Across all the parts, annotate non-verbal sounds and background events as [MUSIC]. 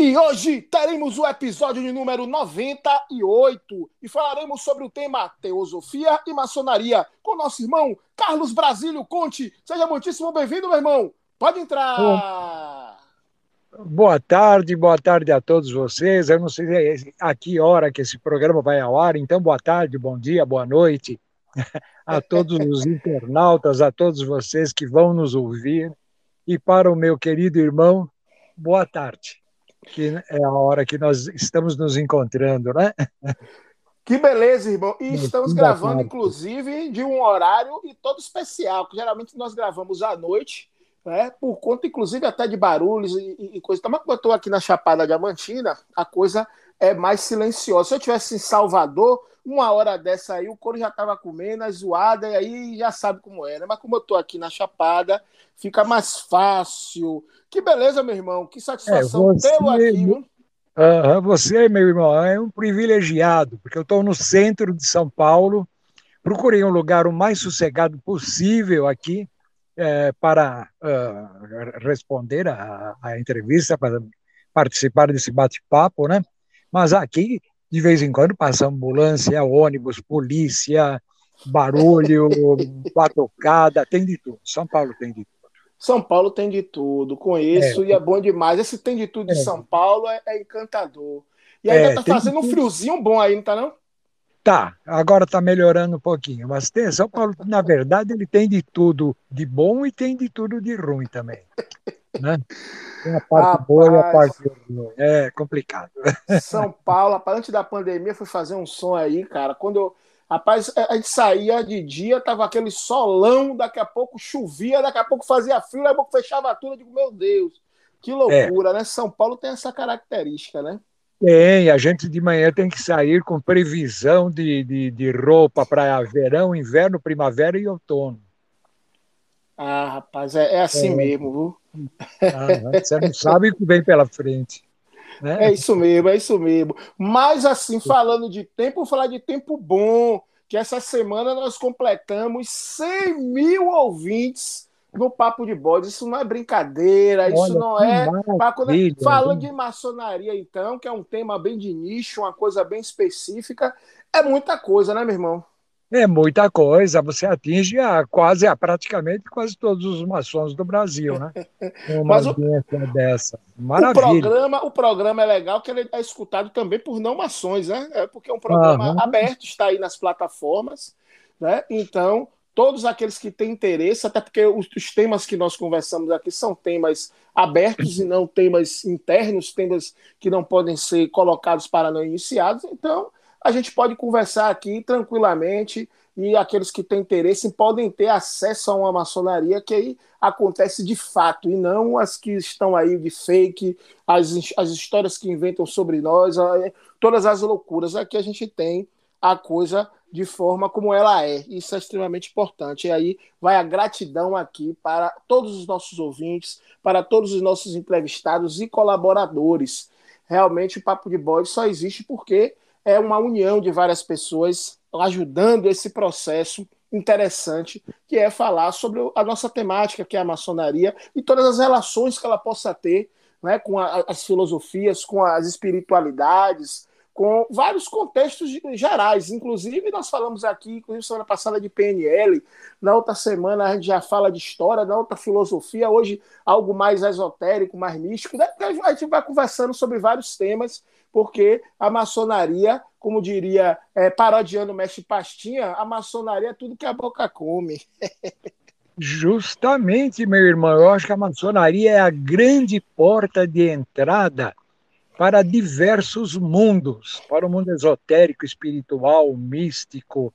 E hoje teremos o episódio de número 98 e falaremos sobre o tema Teosofia e Maçonaria com nosso irmão Carlos Brasílio Conte. Seja muitíssimo bem-vindo, meu irmão. Pode entrar. Boa tarde, boa tarde a todos vocês. Eu não sei a que hora que esse programa vai ao ar, então boa tarde, bom dia, boa noite [LAUGHS] a todos os internautas, a todos vocês que vão nos ouvir. E para o meu querido irmão, boa tarde que é a hora que nós estamos nos encontrando, né? Que beleza, irmão. E estamos gravando, inclusive, de um horário e todo especial, que geralmente nós gravamos à noite, né? Por conta, inclusive, até de barulhos e, e coisa. Mas como eu estou aqui na Chapada Diamantina, a coisa é mais silenciosa. Se eu tivesse em Salvador, uma hora dessa aí, o couro já estava comendo, a zoada, e aí já sabe como é, né? Mas como eu estou aqui na Chapada, fica mais fácil. Que beleza, meu irmão. Que satisfação é, tê-lo aqui, viu? Você, meu irmão, é um privilegiado, porque eu estou no centro de São Paulo, procurei um lugar o mais sossegado possível aqui é, para uh, responder a, a entrevista, para participar desse bate-papo, né? Mas aqui de vez em quando passa ambulância, ônibus, polícia, barulho, [LAUGHS] batucada, tem de tudo. São Paulo tem de tudo. São Paulo tem de tudo, conheço é, e é bom demais. Esse tem de tudo de é. São Paulo é, é, encantador. E ainda é, tá fazendo um friozinho bom aí, não tá não? Tá, agora tá melhorando um pouquinho, mas tem, São Paulo, na verdade, ele tem de tudo de bom e tem de tudo de ruim também. Né? Tem a parte Rapaz, boa e a parte ruim. É complicado. São Paulo, antes da pandemia, fui fazer um som aí, cara. Quando eu. Rapaz, a gente saía de dia, tava aquele solão, daqui a pouco chovia, daqui a pouco fazia frio, daqui a pouco fechava tudo. Eu digo, meu Deus, que loucura, é. né? São Paulo tem essa característica, né? Tem, a gente de manhã tem que sair com previsão de, de, de roupa para verão, inverno, primavera e outono. Ah, rapaz, é, é assim é. mesmo, viu? Ah, você não sabe o que vem pela frente. Né? É isso mesmo, é isso mesmo. Mas assim, falando de tempo, vou falar de tempo bom, que essa semana nós completamos 100 mil ouvintes no Papo de Bode. Isso não é brincadeira, Olha, isso não é. Falando de maçonaria, então, que é um tema bem de nicho, uma coisa bem específica, é muita coisa, né, meu irmão? É muita coisa, você atinge a quase, a praticamente quase todos os maçons do Brasil, né? [LAUGHS] Uma Mas o, dessa. Maravilha. O programa, o programa é legal que ele é escutado também por não maçons, né? É porque é um programa uhum. aberto, está aí nas plataformas, né? Então, todos aqueles que têm interesse, até porque os, os temas que nós conversamos aqui são temas abertos e não temas internos, temas que não podem ser colocados para não iniciados, então a gente pode conversar aqui tranquilamente e aqueles que têm interesse podem ter acesso a uma maçonaria que aí acontece de fato e não as que estão aí de fake, as, as histórias que inventam sobre nós, todas as loucuras. Aqui a gente tem a coisa de forma como ela é. Isso é extremamente importante. E aí vai a gratidão aqui para todos os nossos ouvintes, para todos os nossos entrevistados e colaboradores. Realmente o Papo de Bode só existe porque é uma união de várias pessoas ajudando esse processo interessante, que é falar sobre a nossa temática, que é a maçonaria, e todas as relações que ela possa ter né, com a, as filosofias, com as espiritualidades, com vários contextos gerais. Inclusive, nós falamos aqui, inclusive semana passada, de PNL, na outra semana a gente já fala de história, na outra filosofia, hoje algo mais esotérico, mais místico. A gente vai conversando sobre vários temas porque a maçonaria, como diria é, parodiando o mestre Pastinha, a maçonaria é tudo que a boca come. Justamente, meu irmão, eu acho que a maçonaria é a grande porta de entrada para diversos mundos, para o mundo esotérico, espiritual, místico,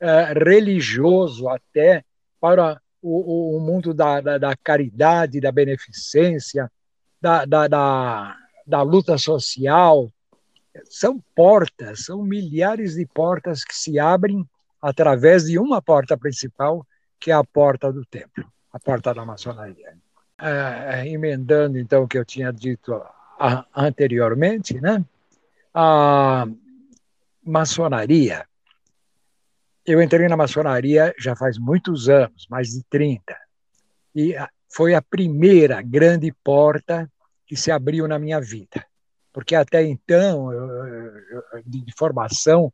é, religioso, até para o, o mundo da, da, da, caridade, da beneficência, da, da, da luta social. São portas, são milhares de portas que se abrem através de uma porta principal, que é a porta do templo, a porta da maçonaria. É, emendando então o que eu tinha dito anteriormente, né? A maçonaria. Eu entrei na maçonaria já faz muitos anos, mais de 30. E foi a primeira grande porta que se abriu na minha vida. Porque até então, de formação,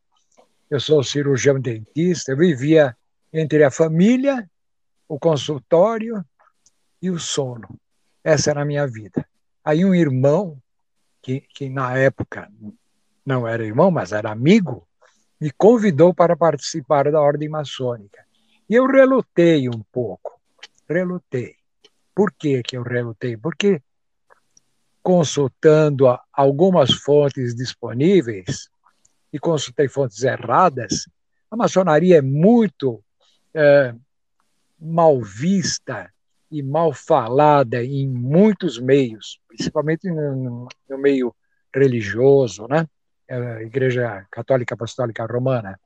eu sou cirurgião dentista, eu vivia entre a família, o consultório e o sono. Essa era a minha vida. Aí um irmão, que, que na época não era irmão, mas era amigo, me convidou para participar da ordem maçônica. E eu relutei um pouco, relutei. Por que, que eu relutei? Porque, consultando algumas fontes disponíveis, e consultei fontes erradas, a maçonaria é muito é, mal vista e mal falada em muitos meios, principalmente no, no meio religioso, né? A Igreja Católica Apostólica Romana.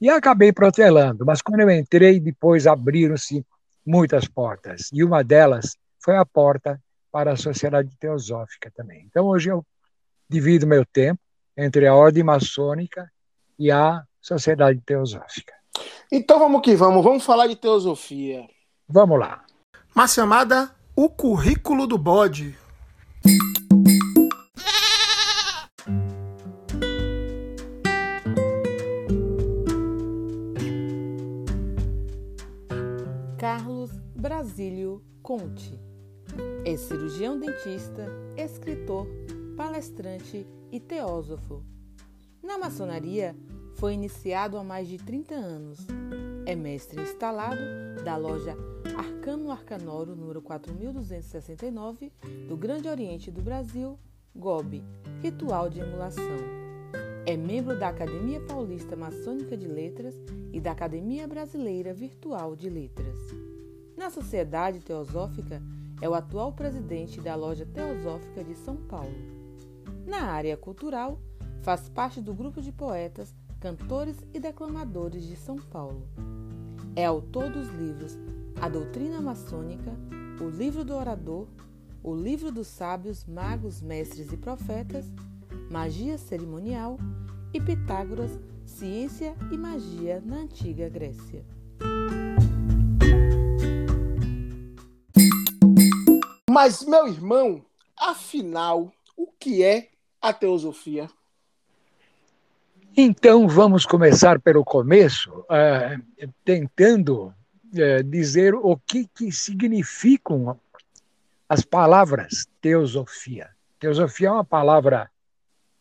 E acabei protelando, mas quando eu entrei, depois abriram-se muitas portas, e uma delas foi a porta para a Sociedade Teosófica também. Então, hoje eu divido meu tempo entre a Ordem Maçônica e a Sociedade Teosófica. Então vamos que vamos, vamos falar de teosofia. Vamos lá. Uma chamada O Currículo do Bode. Carlos Brasílio Conte. É cirurgião dentista, escritor, palestrante e teósofo. Na maçonaria, foi iniciado há mais de 30 anos. É mestre instalado da loja Arcano Arcanoro, número 4269, do Grande Oriente do Brasil, GOB, Ritual de Emulação. É membro da Academia Paulista Maçônica de Letras e da Academia Brasileira Virtual de Letras. Na Sociedade Teosófica, é o atual presidente da Loja Teosófica de São Paulo. Na área cultural, faz parte do grupo de poetas cantores e declamadores de São Paulo. É autor dos livros A Doutrina Maçônica, O Livro do Orador, O Livro dos Sábios, Magos, Mestres e Profetas, Magia Cerimonial e Pitágoras, Ciência e Magia na Antiga Grécia. Mas, meu irmão, afinal, o que é a teosofia? Então, vamos começar pelo começo, uh, tentando uh, dizer o que, que significam as palavras teosofia. Teosofia é uma palavra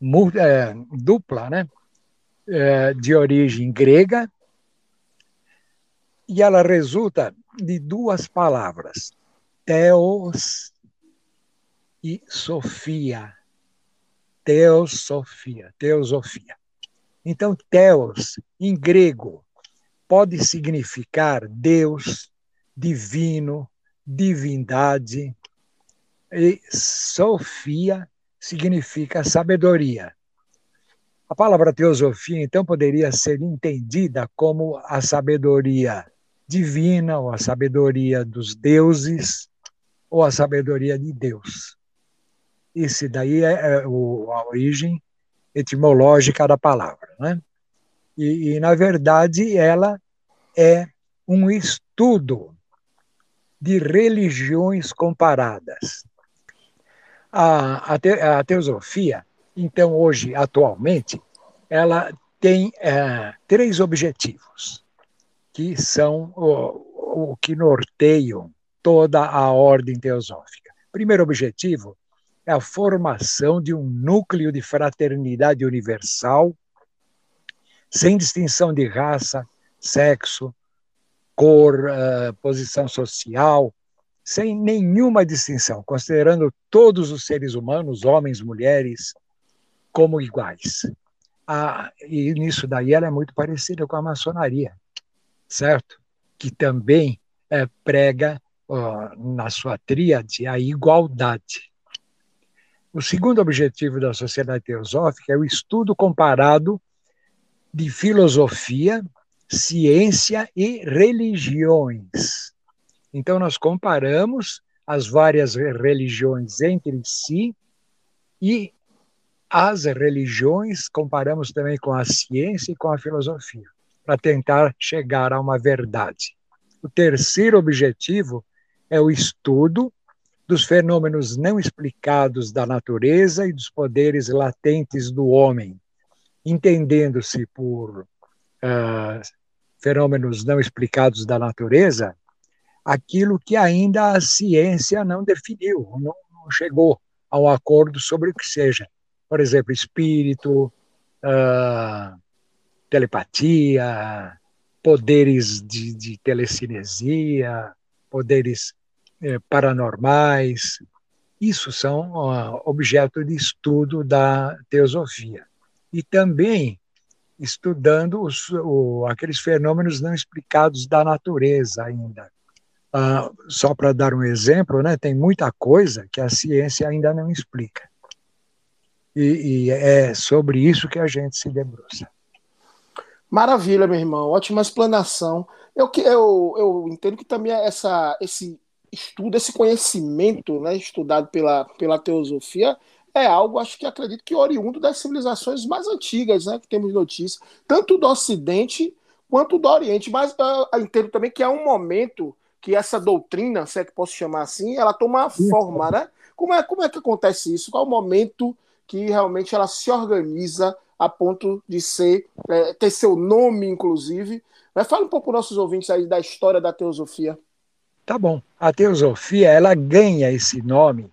uh, dupla, né? de origem grega, e ela resulta de duas palavras, teos e sofia. Teosofia, teosofia. Então, Theos, em grego, pode significar Deus, divino, divindade, e Sofia significa sabedoria. A palavra teosofia, então, poderia ser entendida como a sabedoria divina, ou a sabedoria dos deuses, ou a sabedoria de Deus. Esse daí é, é a origem etimológica da palavra. Né? E, e, na verdade, ela é um estudo de religiões comparadas. A, a, te, a teosofia, então, hoje, atualmente, ela tem é, três objetivos, que são o, o que norteiam toda a ordem teosófica. Primeiro objetivo é a formação de um núcleo de fraternidade universal, sem distinção de raça, sexo, cor, uh, posição social, sem nenhuma distinção, considerando todos os seres humanos, homens, mulheres, como iguais. Ah, e nisso daí ela é muito parecida com a maçonaria, certo? Que também é, prega na sua tríade a igualdade. O segundo objetivo da Sociedade Teosófica é o estudo comparado de filosofia, ciência e religiões. Então, nós comparamos as várias religiões entre si e as religiões comparamos também com a ciência e com a filosofia, para tentar chegar a uma verdade. O terceiro objetivo é o estudo dos fenômenos não explicados da natureza e dos poderes latentes do homem, entendendo-se por uh, fenômenos não explicados da natureza aquilo que ainda a ciência não definiu, não, não chegou a um acordo sobre o que seja. Por exemplo, espírito, uh, telepatia, poderes de, de telecinesia, poderes paranormais. Isso são objeto de estudo da teosofia. E também estudando os, o, aqueles fenômenos não explicados da natureza ainda. Uh, só para dar um exemplo, né, tem muita coisa que a ciência ainda não explica. E, e é sobre isso que a gente se debruça. Maravilha, meu irmão, ótima explanação. Eu, eu, eu entendo que também essa, esse estudo, esse conhecimento né, estudado pela, pela teosofia é algo, acho que acredito que oriundo das civilizações mais antigas, né, que temos notícia, tanto do Ocidente quanto do Oriente. Mas eu entendo também que é um momento que essa doutrina, se é que posso chamar assim, ela toma forma, né? Como é, como é que acontece isso? Qual é o momento que realmente ela se organiza a ponto de ser é, ter seu nome, inclusive. Mas fala um pouco para os nossos ouvintes aí da história da teosofia. Tá bom. A teosofia ela ganha esse nome.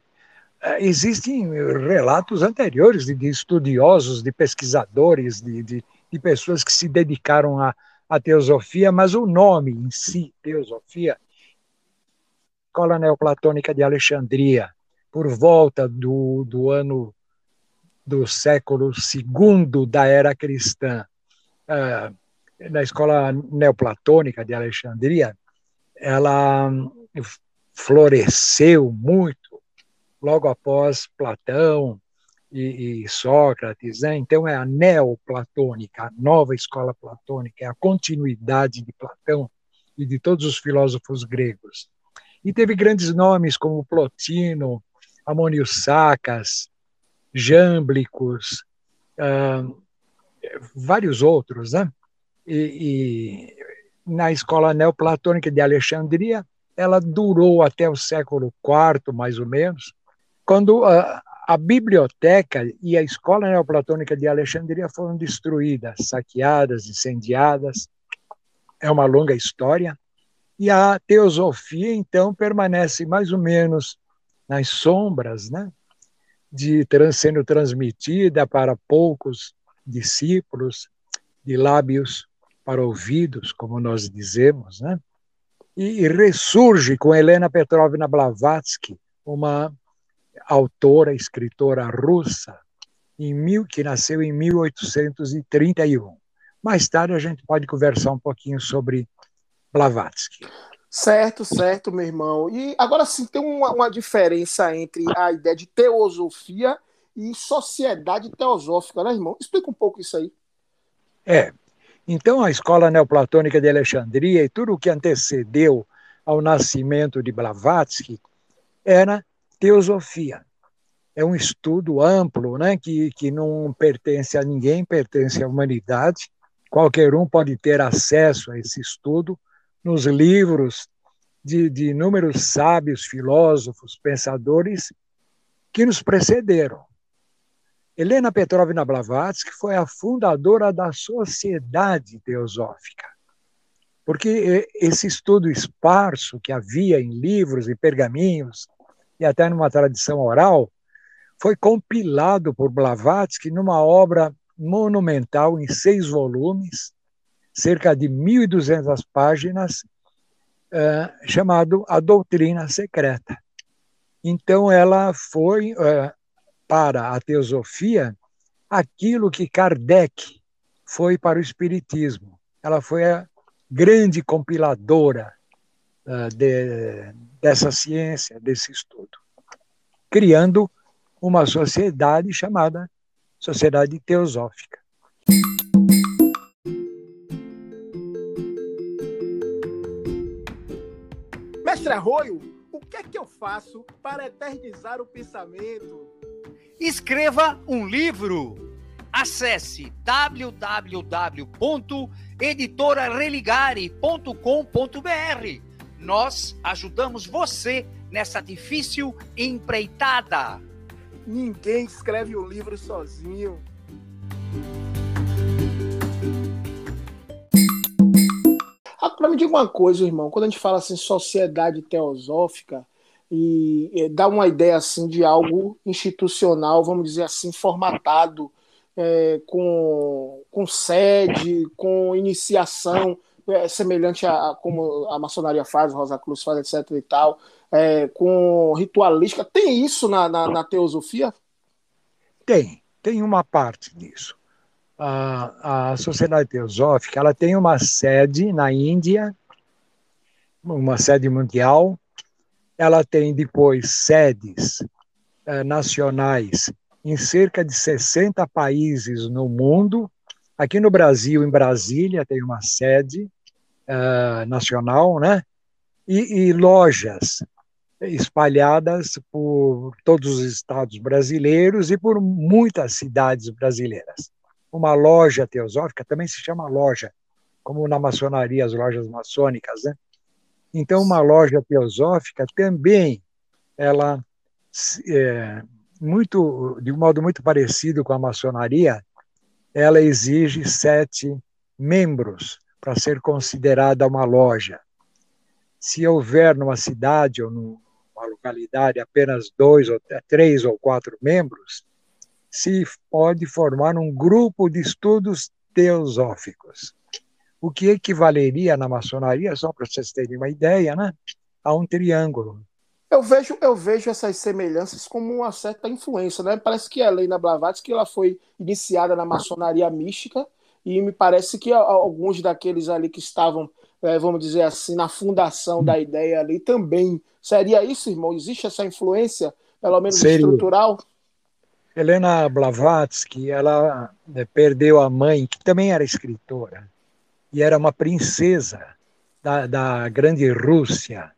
É, existem relatos anteriores de, estudiosos, de pesquisadores, de, de, de pessoas que se dedicaram à, à teosofia, mas o nome em si, teosofia, Escola Neoplatônica de Alexandria, por volta do, do ano do século II da era cristã, uh, na escola neoplatônica de Alexandria, ela floresceu muito logo após Platão e, e Sócrates, né? então é a neoplatônica, a nova escola platônica, é a continuidade de Platão e de todos os filósofos gregos. E teve grandes nomes como Plotino, Amônio Sacas, Jâmblicos, uh, vários outros, né? E, na escola neoplatônica de Alexandria, ela durou até o século IV, mais ou menos, quando a, a biblioteca e a escola neoplatônica de Alexandria foram destruídas, saqueadas, incendiadas. É uma longa história. E a teosofia, então, permanece mais ou menos nas sombras, né? de sendo transmitida para poucos discípulos, de lábios para ouvidos, como nós dizemos, né? E, ressurge com Helena Petrovna Blavatsky, uma autora, escritora russa, em mil, que nasceu em 1831. Mais tarde a gente pode conversar um pouquinho sobre Blavatsky. Certo, certo, meu irmão. E agora sim, tem uma, uma diferença entre a ideia de teosofia e sociedade teosófica, né, irmão? Explica um pouco isso aí. É. Então, a escola neoplatônica de Alexandria e tudo o que antecedeu ao nascimento de Blavatsky era teosofia. É um estudo amplo, né, que, que não pertence a ninguém, pertence à humanidade. Qualquer um pode ter acesso a esse estudo nos livros de, de inúmeros sábios, filósofos, pensadores que nos precederam. Helena Petrovna Blavatsky foi a fundadora da Sociedade Teosófica, porque esse estudo esparso que havia em livros e pergaminhos, e até numa tradição oral, foi compilado por Blavatsky numa obra monumental em seis volumes, cerca de 1.200 páginas, uh, chamado A Doutrina Secreta. Então, ela foi uh, para a teosofia aquilo que Kardec foi para o espiritismo. Ela foi a grande compiladora uh, de, dessa ciência, desse estudo, criando uma sociedade chamada Sociedade Teosófica. Mestre Arroio, o que é que eu faço para eternizar o pensamento? Escreva um livro. Acesse www.editorareligare.com.br. Nós ajudamos você nessa difícil empreitada. Ninguém escreve um livro sozinho. Agora me diga uma coisa, irmão. Quando a gente fala assim, sociedade teosófica, e, e dá uma ideia assim de algo institucional, vamos dizer assim, formatado, é, com, com sede, com iniciação, é, semelhante a, a, como a maçonaria faz, o Rosa Cruz faz, etc. e tal, é, com ritualística. Tem isso na, na, na, teosofia? Tem, tem uma parte disso. A, a Sociedade Teosófica ela tem uma sede na Índia, uma sede mundial. Ela tem depois sedes eh, nacionais em cerca de 60 países no mundo. Aqui no Brasil, em Brasília, tem uma sede uh, nacional, né? E, e, lojas espalhadas por todos os estados brasileiros e por muitas cidades brasileiras. Uma loja teosófica também se chama loja, como na maçonaria, as lojas maçônicas, né? Então, uma loja teosófica também, ela é, muito, de um modo muito parecido com a maçonaria, ela exige sete membros para ser considerada uma loja. Se houver numa cidade ou numa localidade apenas dois ou três ou quatro membros, se pode formar um grupo de estudos teosóficos, o que equivaleria na maçonaria, só para vocês terem uma ideia, né, a um triângulo. Eu vejo, eu vejo essas semelhanças como uma certa influência, né? Parece que a Helena Blavatsky ela foi iniciada na maçonaria mística e me parece que alguns daqueles ali que estavam, é, vamos dizer assim, na fundação da ideia ali também. Seria isso, irmão? Existe essa influência, pelo menos Seria. estrutural? Helena Blavatsky, ela né, perdeu a mãe, que também era escritora, e era uma princesa da, da grande Rússia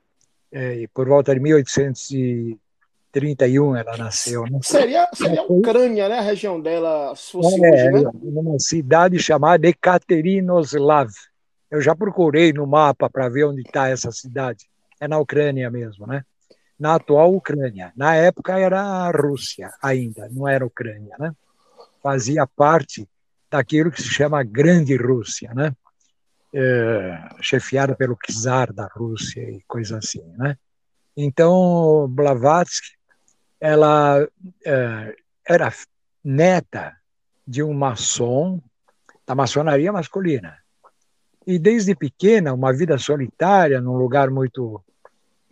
é, por volta de 1831 ela nasceu. Né? Seria, seria a Ucrânia, né? A região dela, se fosse é, hoje, né? Uma cidade chamada Ekaterinoslav. Eu já procurei no mapa para ver onde está essa cidade. É na Ucrânia mesmo, né? Na atual Ucrânia. Na época era a Rússia ainda, não era a Ucrânia, né? Fazia parte daquilo que se chama Grande Rússia, né? É, chefiada pelo czar da Rússia e coisa assim, né? Então, Blavatsky, ela é, era neta de um maçom da maçonaria masculina. E desde pequena, uma vida solitária, num lugar muito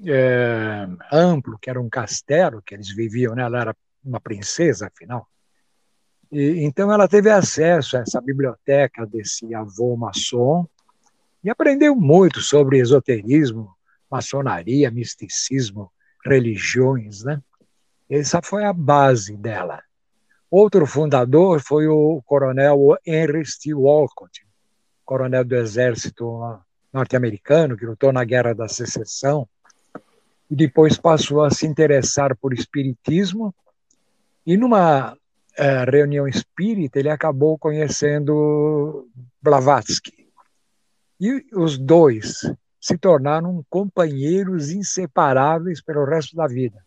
é, amplo, que era um castelo que eles viviam, né? ela era uma princesa, afinal. E, então ela teve acesso a essa biblioteca desse avô maçom, e aprendeu muito sobre esoterismo, maçonaria, misticismo, religiões, né? Essa foi a base dela. Outro fundador foi o coronel Henry Steele Walcott, coronel do exército norte-americano que lutou na Guerra da Secessão e depois passou a se interessar por espiritismo e numa é, reunião espírita ele acabou conhecendo Blavatsky e os dois se tornaram companheiros inseparáveis pelo resto da vida.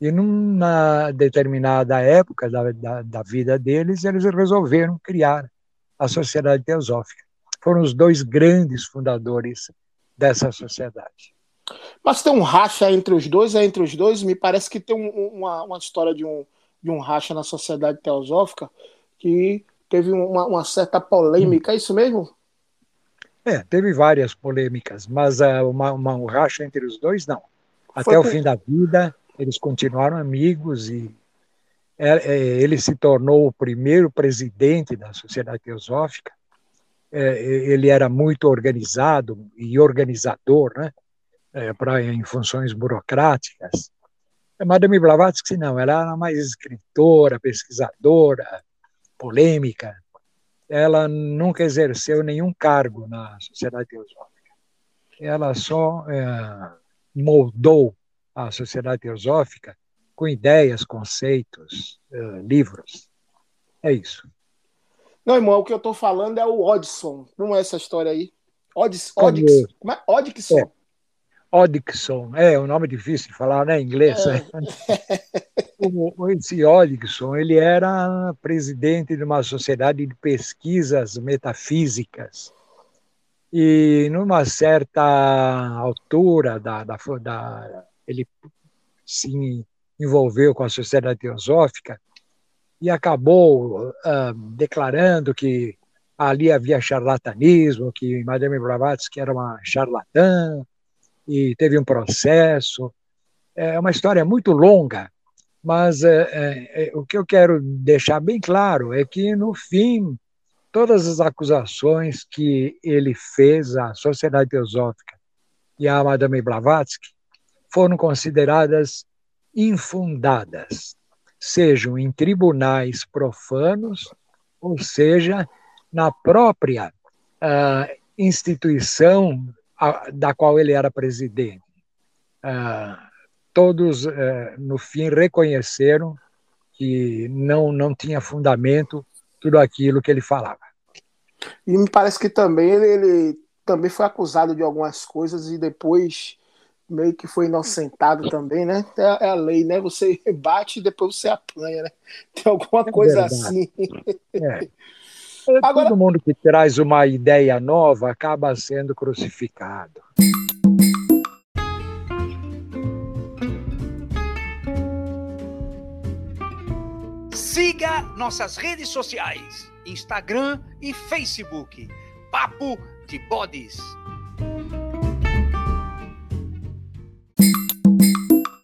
E numa determinada época da, da, da vida deles, eles resolveram criar a Sociedade Teosófica. Foram os dois grandes fundadores dessa sociedade. Mas tem um racha entre os dois, é entre os dois? Me parece que tem um, uma, uma história de um, de um racha na Sociedade Teosófica que teve uma, uma certa polêmica, hum. é isso mesmo? É, teve várias polêmicas, mas uh, uma, uma, um racha entre os dois, não. Até Foi o fim da vida, eles continuaram amigos e é, é, ele se tornou o primeiro presidente da Sociedade Teosófica. É, ele era muito organizado e organizador, né? Pra, em funções burocráticas. Madame Blavatsky, não, ela era mais escritora, pesquisadora, polêmica ela nunca exerceu nenhum cargo na Sociedade Teosófica. Ela só é, moldou a sociedade teosófica com ideias, conceitos, uh, livros. É isso. Não, irmão, o que eu estou falando é o Odson. Não é essa história aí? Odis, Odix, como é? Odixson. É. Odixson, é um nome difícil de falar, né, em inglês. É. [LAUGHS] Esse Odixson, ele era presidente de uma sociedade de pesquisas metafísicas e numa certa altura da, da, da ele se envolveu com a sociedade teosófica e acabou uh, declarando que ali havia charlatanismo, que Madame Blavatsky era uma charlatã, e teve um processo. É uma história muito longa, mas é, é, é, o que eu quero deixar bem claro é que, no fim, todas as acusações que ele fez à Sociedade Teosófica e à Madame Blavatsky foram consideradas infundadas, sejam em tribunais profanos, ou seja, na própria uh, instituição a, da qual ele era presidente. Uh, todos, uh, no fim, reconheceram que não, não tinha fundamento tudo aquilo que ele falava. E me parece que também ele, ele também foi acusado de algumas coisas e depois meio que foi inocentado também, né? É, é, a lei, né? Você bate e depois você apanha, né? [LAUGHS] Tem alguma é coisa verdade. assim. É. [LAUGHS] Agora... Todo mundo que traz uma ideia nova acaba sendo crucificado. Siga nossas redes sociais, Instagram e Facebook. Papo de Bodes.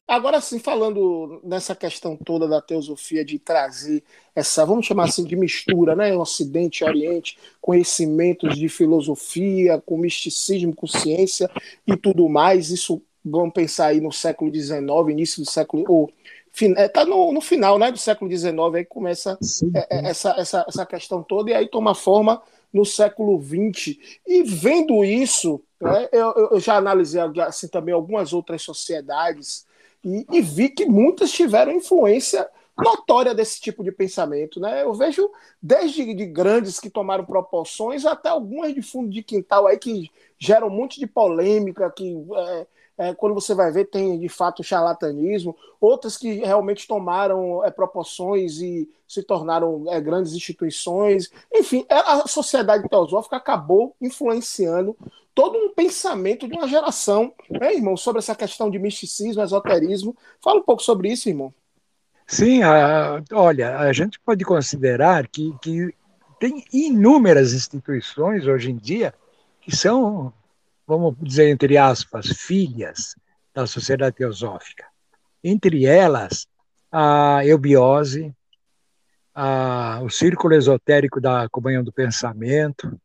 Agora sim, falando nessa questão toda da teosofia de trazer essa, vamos chamar assim, de mistura, né? Ocidente Oriente, conhecimentos de filosofia, com misticismo, com ciência e tudo mais. Isso, vamos pensar aí no século XIX, início do século. Ou, está é, no, no, final né, do século XIX, aí começa é, é, sim. Essa, essa, essa questão toda, e aí toma forma no século XX. E vendo isso, né, eu, eu já analisei assim, também algumas outras sociedades e, e vi que muitas tiveram influência notória desse tipo de pensamento. Né? Eu vejo desde de grandes que tomaram proporções até algumas de fundo de quintal aí que geram um monte de polêmica, que é, é, quando você vai ver tem de fato charlatanismo, outras que realmente tomaram é, proporções e se tornaram é, grandes instituições. Enfim, é, a sociedade teosófica acabou influenciando todo um pensamento de uma geração, né, irmão, sobre essa questão de misticismo, esoterismo. Fala um pouco sobre isso, irmão. Sim, a, olha, a gente pode considerar que, que tem inúmeras instituições hoje em dia que são, vamos dizer, entre aspas, filhas da sociedade teosófica. Entre elas, a eubiose, a, o Círculo Esotérico da Comunhão do Pensamento,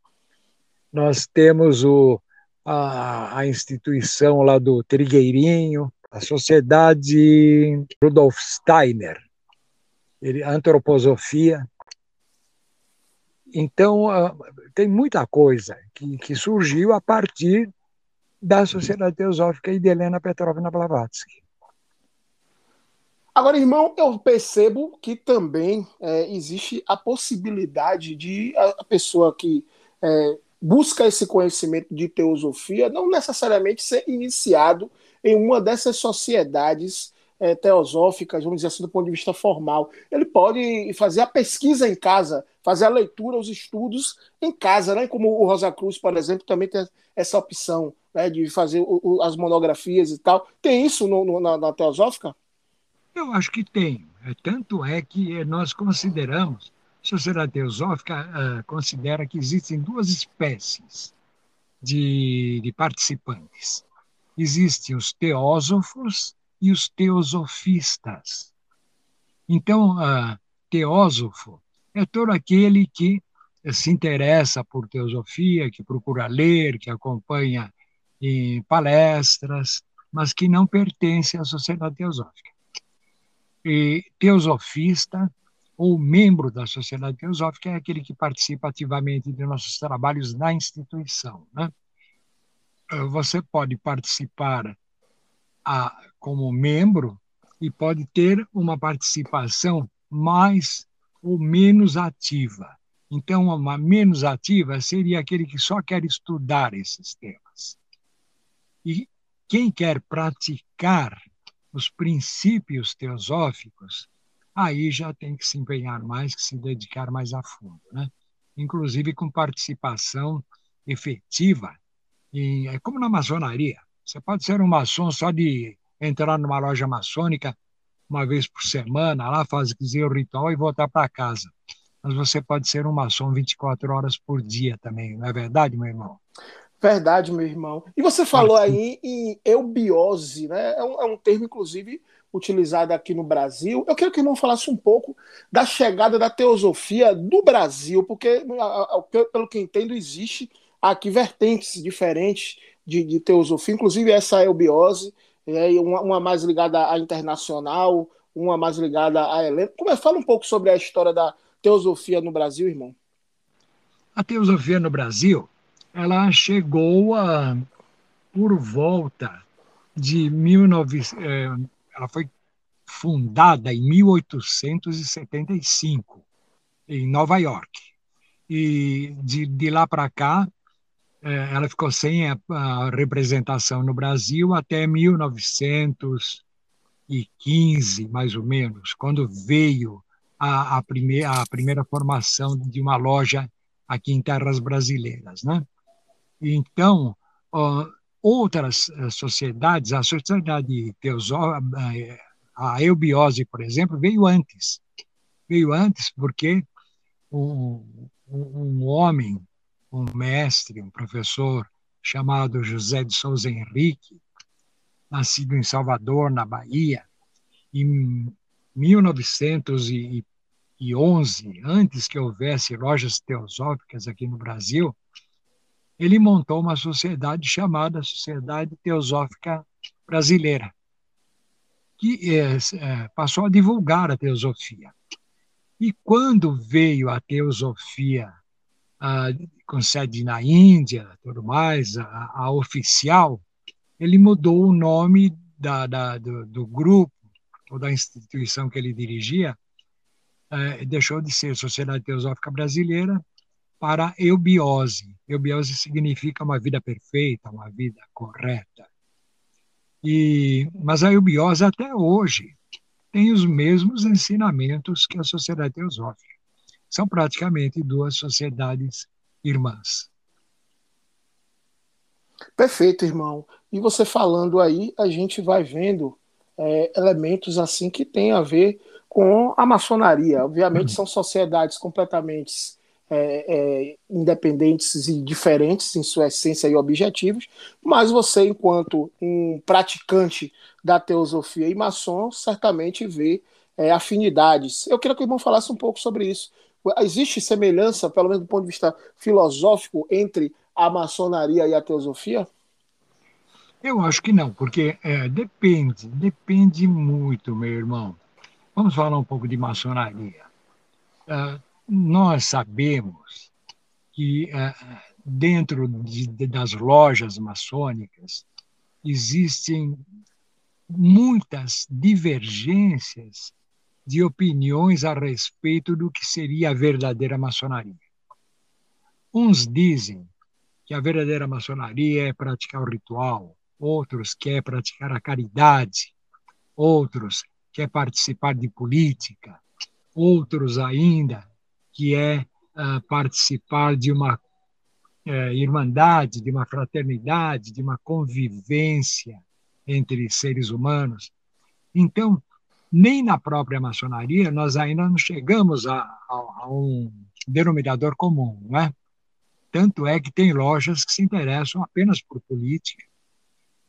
nós temos o, a, a instituição lá do Trigueirinho, a Sociedade Rudolf Steiner, ele, Antroposofia. Então, tem muita coisa que, que surgiu a partir da Sociedade Teosófica e de Helena Petrovna Blavatsky. Agora, irmão, eu percebo que também é, existe a possibilidade de a, pessoa que é, busca esse conhecimento de teosofia não necessariamente ser iniciado em uma dessas sociedades é, teosóficas, vamos dizer assim, do ponto de vista formal. Ele pode fazer a pesquisa em casa, fazer a leitura, os estudos em casa, né? como o Rosa Cruz, por exemplo, também tem essa opção né, de fazer o, o, as monografias e tal. Tem isso no, no, na, na teosófica? Eu acho que tem. É, tanto é que nós consideramos a Sociedade Teosófica uh, considera que existem duas espécies de, de participantes. Existem os teósofos e os teosofistas. Então, uh, teósofo é todo aquele que se interessa por teosofia, que procura ler, que acompanha em palestras, mas que não pertence à sociedade teosófica. E teosofista ou membro da sociedade teosófica é aquele que participa ativamente de nossos trabalhos na instituição. Né? Você pode participar a, como membro e pode ter uma participação mais ou menos ativa. Então, uma menos ativa seria aquele que só quer estudar esses temas. E quem quer praticar os princípios teosóficos, aí já tem que se empenhar mais, que se dedicar mais a fundo, né? inclusive com participação efetiva, em, é como na maçonaria. Você pode ser um maçom só de entrar numa loja maçônica uma vez por semana, lá fazer o ritual e voltar para casa. Mas você pode ser um maçom 24 horas por dia também, não é verdade, meu irmão? Verdade, meu irmão. E você falou aí em eubiose, né? É um, é um, termo, inclusive, utilizado aqui no Brasil. Eu queria que o irmão falasse um pouco da chegada da teosofia do Brasil, porque, pelo que entendo, existe aqui vertentes diferentes de, de teosofia, inclusive essa eubiose é, uma, uma, mais ligada à internacional, uma mais ligada à Helena. Como é, fala um pouco sobre a história da teosofia no Brasil, irmão. A teosofia no Brasil, ela chegou a, por volta de 1900, é, ela foi fundada em 1875 em Nova York e de, de lá para cá é, ela ficou sem a, a, representação no Brasil até 1915, mais ou menos, quando veio a, a, primeira, a primeira formação de uma loja aqui em terras brasileiras. Né? Então, outras eh, sociedades, a sociedade teosófica, eh, a eubiose, por exemplo, veio antes. Veio antes porque um, um homem um mestre, um professor chamado José de Souza Henrique, nascido em Salvador, na Bahia, em 1911, antes que houvesse lojas teosóficas aqui no Brasil, ele montou uma sociedade chamada Sociedade Teosófica Brasileira, que é, é, passou a divulgar a teosofia. E quando veio a teosofia com sede na Índia, tudo mais, a, a oficial, ele mudou o nome da, da do, do, grupo ou da instituição que ele dirigia, é, deixou de ser Sociedade Teosófica Brasileira para eubiose. Eubiose significa uma vida perfeita, uma vida correta. E, mas a eubiose até hoje tem os mesmos ensinamentos que a Sociedade Teosófica são praticamente duas sociedades irmãs. Perfeito, irmão. E você falando aí, a gente vai vendo é, elementos assim que tem a ver com a maçonaria. Obviamente são sociedades completamente é, é, independentes e diferentes em sua essência e objetivos, mas você, enquanto um praticante da teosofia e maçom, certamente vê é, afinidades. Eu queria que o irmão falasse um pouco sobre isso. Existe semelhança, pelo menos do ponto de vista filosófico, entre a maçonaria e a teosofia? Eu acho que não, porque é, depende, depende muito, meu irmão. Vamos falar um pouco de maçonaria. Uh, nós sabemos que uh, dentro de, das lojas maçônicas existem muitas divergências de opiniões a respeito do que seria a verdadeira maçonaria. Uns dizem que a verdadeira maçonaria é praticar o ritual, outros quer praticar a caridade, outros quer participar de política, outros ainda que é uh, participar de uma uh, irmandade, de uma fraternidade, de uma convivência entre seres humanos. Então, nem na própria maçonaria nós ainda não chegamos a, a, a um denominador comum, não é? Tanto é que tem lojas que se interessam apenas por política,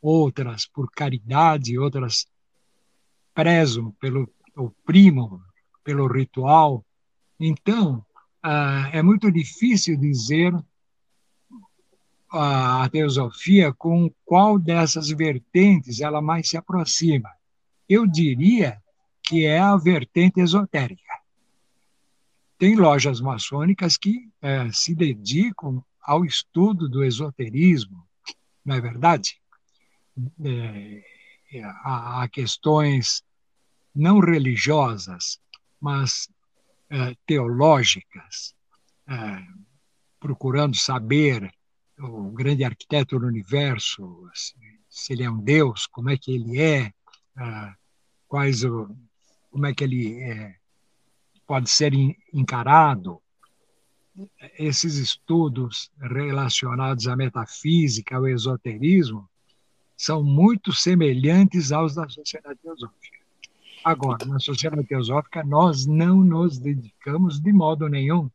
outras por caridade, outras prezam pelo o primo, pelo ritual. Então, ah, é muito difícil dizer a teosofia com qual dessas vertentes ela mais se aproxima. Eu diria que é a vertente esotérica. Tem lojas maçônicas que é, se dedicam ao estudo do esoterismo, não é verdade? É, a, a questões não religiosas, mas teológicas, uh, procurando saber o grande arquiteto do universo, se ele é um Deus, como é que ele é, uh, quais o, como é que ele é, pode ser encarado. Esses estudos relacionados à metafísica, ao esoterismo, são muito semelhantes aos da sociedade teosófica. Agora, na sociedade teosófica, nós não nos dedicamos de modo nenhum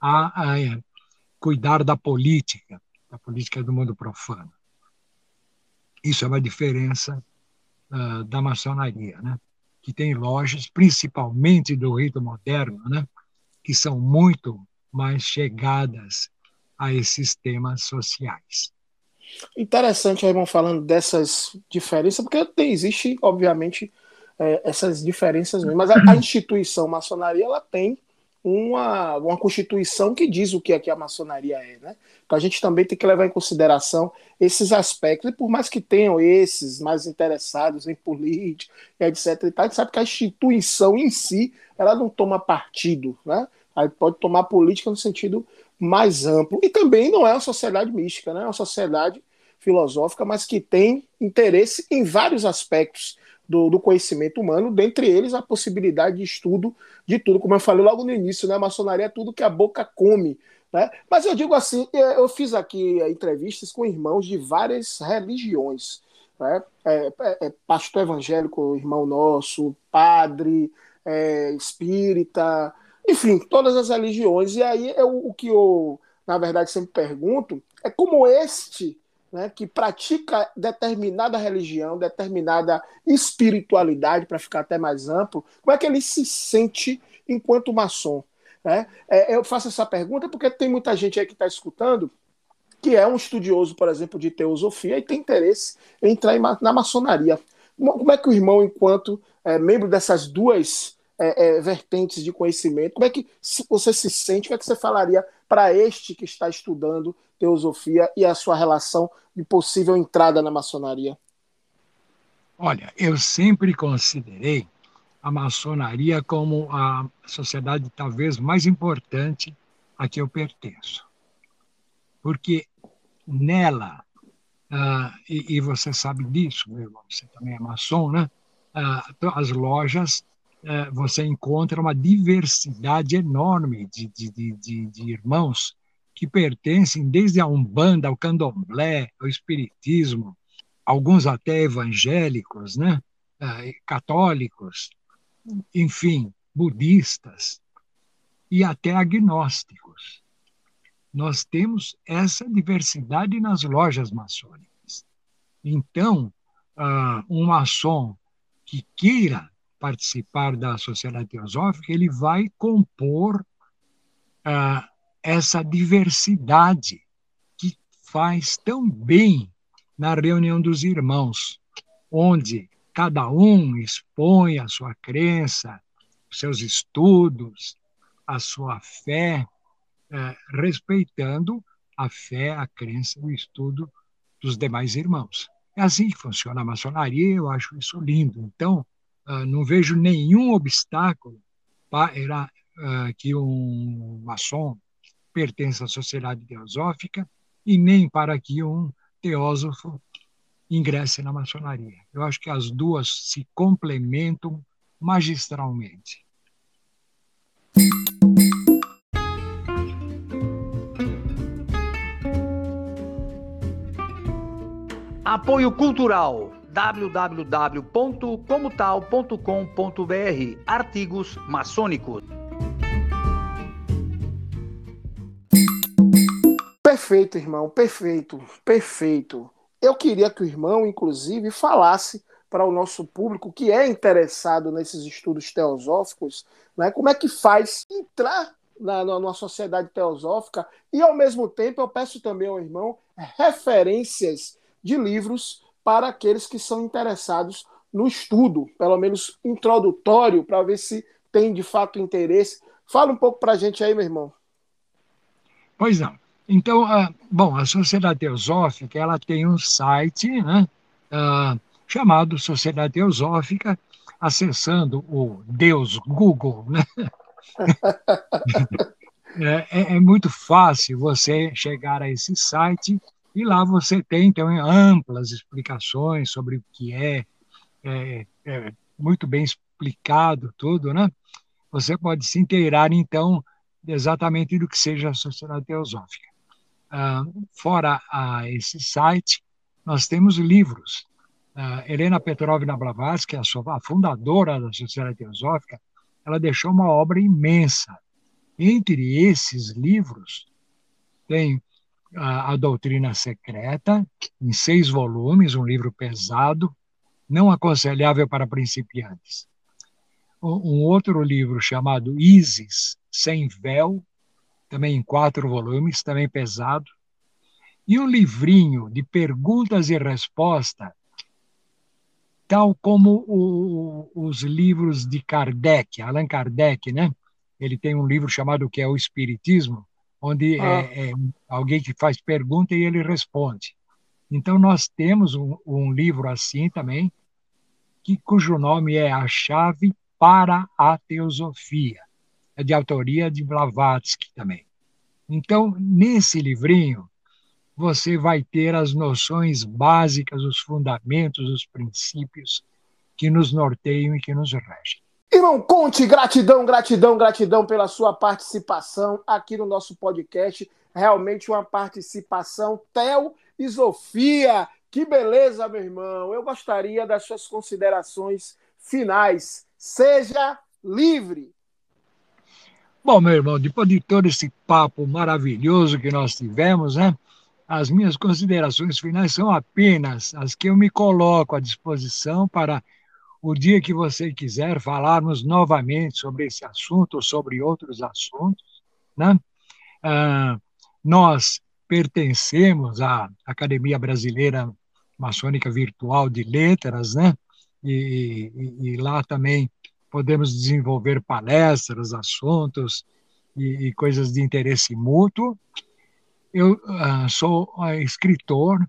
a, a cuidar da política, da política do mundo profano. Isso é uma diferença uh, da maçonaria, né? que tem lojas, principalmente do rito moderno, né? que são muito mais chegadas a esses temas sociais. Interessante, irmão, falando dessas diferenças, porque tem, existe, obviamente, é, essas diferenças mesmo, mas a, a, [CLEARS THROAT] instituição maçonaria ela tem uma, uma constituição que diz o que é que a maçonaria é, né? Então a gente também tem que levar em consideração esses aspectos, e por mais que tenham esses mais interessados em política, etc. E tal, a gente sabe que a instituição em si ela não toma partido, né? Aí pode tomar política no sentido mais amplo. E também não é uma sociedade mística, né? é uma sociedade filosófica, mas que tem interesse em vários aspectos do, do, conhecimento humano, dentre eles a possibilidade de estudo de tudo, como eu falei logo no início, né? A maçonaria é tudo que a boca come. Né? Mas eu digo assim, é, eu fiz aqui entrevistas com irmãos de várias religiões. Né? É, é, é pastor evangélico, irmão nosso, padre, é, espírita, enfim, todas as religiões. E aí eu, o que eu, na verdade, sempre pergunto é como este né, que pratica determinada religião, determinada espiritualidade, para ficar até mais amplo, como é que ele se sente enquanto maçom? Né? É, eu faço essa pergunta porque tem muita gente aí que está escutando que é um estudioso, por exemplo, de teosofia e tem interesse em entrar na maçonaria. Como é que o irmão, enquanto é, membro dessas duas é, é, vertentes de conhecimento, como é que você se sente, o que, é que você falaria para este que está estudando teosofia e a sua relação de possível entrada na maçonaria? Olha, eu sempre considerei a maçonaria como a sociedade talvez mais importante a que eu pertenço. Porque nela, uh, e, e, você sabe disso, meu irmão, você também é maçom, né? Uh, as lojas, você encontra uma diversidade enorme de, de, de, de irmãos que pertencem desde a Umbanda, ao Candomblé, ao Espiritismo, alguns até evangélicos, né? Uh, católicos, enfim, budistas e até agnósticos. Nós temos essa diversidade nas lojas maçônicas. Então, uh, um maçom que queira participar da sociedade teosófica, ele vai compor uh, essa diversidade que faz tão bem na reunião dos irmãos, onde cada um expõe a sua crença, os seus estudos, a sua fé, é, respeitando a fé, a crença, o estudo dos demais irmãos. É assim que funciona a maçonaria, eu acho isso lindo. Então, não vejo nenhum obstáculo para uh, que um maçom pertença à sociedade teosófica e nem para que um teósofo ingresse na maçonaria. Eu acho que as duas se complementam magistralmente. Apoio Cultural www.comotal.com.br Artigos maçônicos. Perfeito, irmão, perfeito, perfeito. Eu queria que o irmão, inclusive, falasse para o nosso público que é interessado nesses estudos teosóficos, né, como é que faz entrar na, na, sociedade teosófica e, ao mesmo tempo, eu peço também ao irmão referências de livros para aqueles que são interessados no estudo, pelo menos introdutório, para ver se tem de fato interesse. Fala um pouco para a gente aí, meu irmão. Pois não. Então, uh, bom, a Sociedade Teosófica ela tem um site né, uh, chamado Sociedade Teosófica, acessando o Deus Google. Né? [LAUGHS] [LAUGHS] É, é, é, muito fácil você chegar a esse site e lá você tem então amplas explicações sobre o que é, é, é muito bem explicado tudo, né? Você pode se inteirar então exatamente do que seja a sociedade teosófica. Ah, fora ah, esse site, nós temos livros. Ah, Helena Petrovna Blavatsky, a, sua, a fundadora da Sociedade Teosófica, ela deixou uma obra imensa. Entre esses livros, tem a, a Doutrina Secreta, em seis volumes, um livro pesado, não aconselhável para principiantes. Um outro livro chamado Isis, Sem Véu, também em quatro volumes, também pesado. E um livrinho de perguntas e respostas, tal como o, os livros de Kardec, Allan Kardec, né? Ele tem um livro chamado que é o Espiritismo, onde ah. é, é, alguém que faz pergunta e ele responde. Então nós temos um, um livro assim também, que, cujo nome é A Chave para a Teosofia, é de autoria de Blavatsky também. Então, nesse livrinho, você vai ter as noções básicas, os fundamentos, os princípios que nos norteiam e que nos regem. Irmão Conte, gratidão, gratidão, gratidão pela sua participação aqui no nosso podcast. Realmente uma participação Theo e Sofia. Que beleza, meu irmão. Eu gostaria das suas considerações finais. Seja livre. Bom, meu irmão, depois de todo esse papo maravilhoso que nós tivemos, né? As minhas considerações finais são apenas as que eu me coloco à disposição para o dia que você quiser falarmos novamente sobre esse assunto ou sobre outros assuntos, né? Ah, nós pertencemos à Academia Brasileira Maçônica Virtual de Letras, né? E, e, e lá também podemos desenvolver palestras, assuntos e, e coisas de interesse mútuo. Eu uh, sou uh, escritor,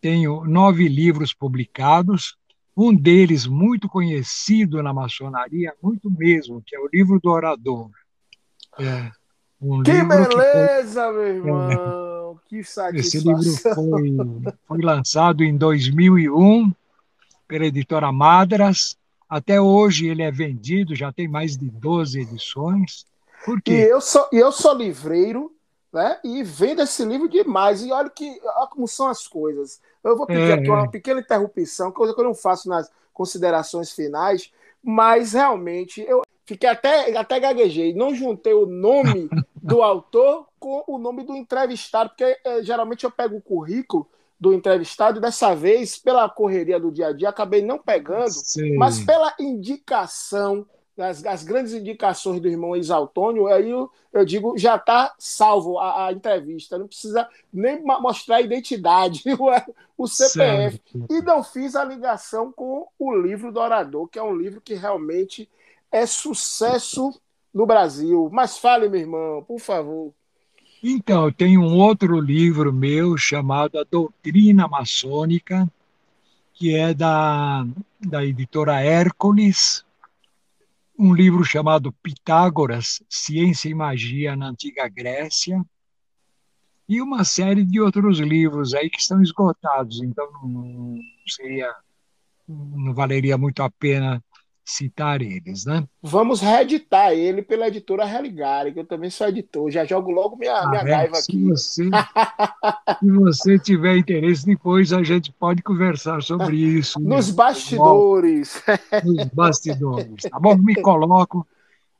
tenho nove livros publicados, um deles muito conhecido na maçonaria, muito mesmo, que é o livro do orador. É um que beleza, que foi, meu irmão! É, que satisfação! Esse livro foi, foi lançado em 2001 pela editora Madras. Até hoje ele é vendido, já tem mais de 12 edições. Por quê? E eu sou, eu sou livreiro, né? E vendo esse livro demais. E olha, que, olha como são as coisas. Eu vou pedir aqui uma pequena interrupção, coisa que eu não faço nas considerações finais, mas realmente eu fiquei até, até gaguejei. Não juntei o nome [LAUGHS] do autor com o nome do entrevistado, porque é, geralmente eu pego o currículo do entrevistado, e dessa vez, pela correria do dia a dia, acabei não pegando, Sim. mas pela indicação as, as grandes indicações do irmão Exaltônio, aí eu, eu digo, já está salvo a, a, entrevista, não precisa nem mostrar a identidade, [LAUGHS] o, o CPF. Certo. E não fiz a ligação com o livro do Orador, que é um livro que realmente é sucesso no Brasil. Mas fale, meu irmão, por favor. Então, tem um outro livro meu chamado A Doutrina Maçônica, que é da, da editora Hércules, um livro chamado Pitágoras, Ciência e Magia na Antiga Grécia, e uma série de outros livros aí que estão esgotados, então não seria, não valeria muito a pena citar eles, né? Vamos reeditar ele pela editora Religare, que eu também sou editor. Já jogo logo minha, ah, minha é, raiva se aqui. Você, se você tiver interesse, depois a gente pode conversar sobre isso. Nos né? bastidores. Nos bastidores. Tá bom? Me coloco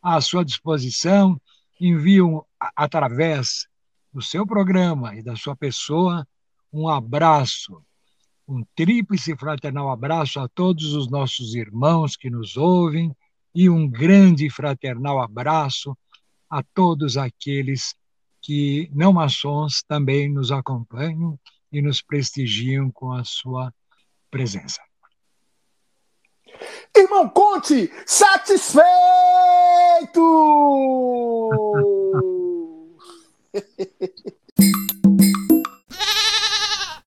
à sua disposição. Envio através do seu programa e da sua pessoa um abraço um tríplice fraternal abraço a todos os nossos irmãos que nos ouvem e um grande fraternal abraço a todos aqueles que, não maçons, também nos acompanham e nos prestigiam com a sua presença. Irmão Conte, satisfeito! [LAUGHS]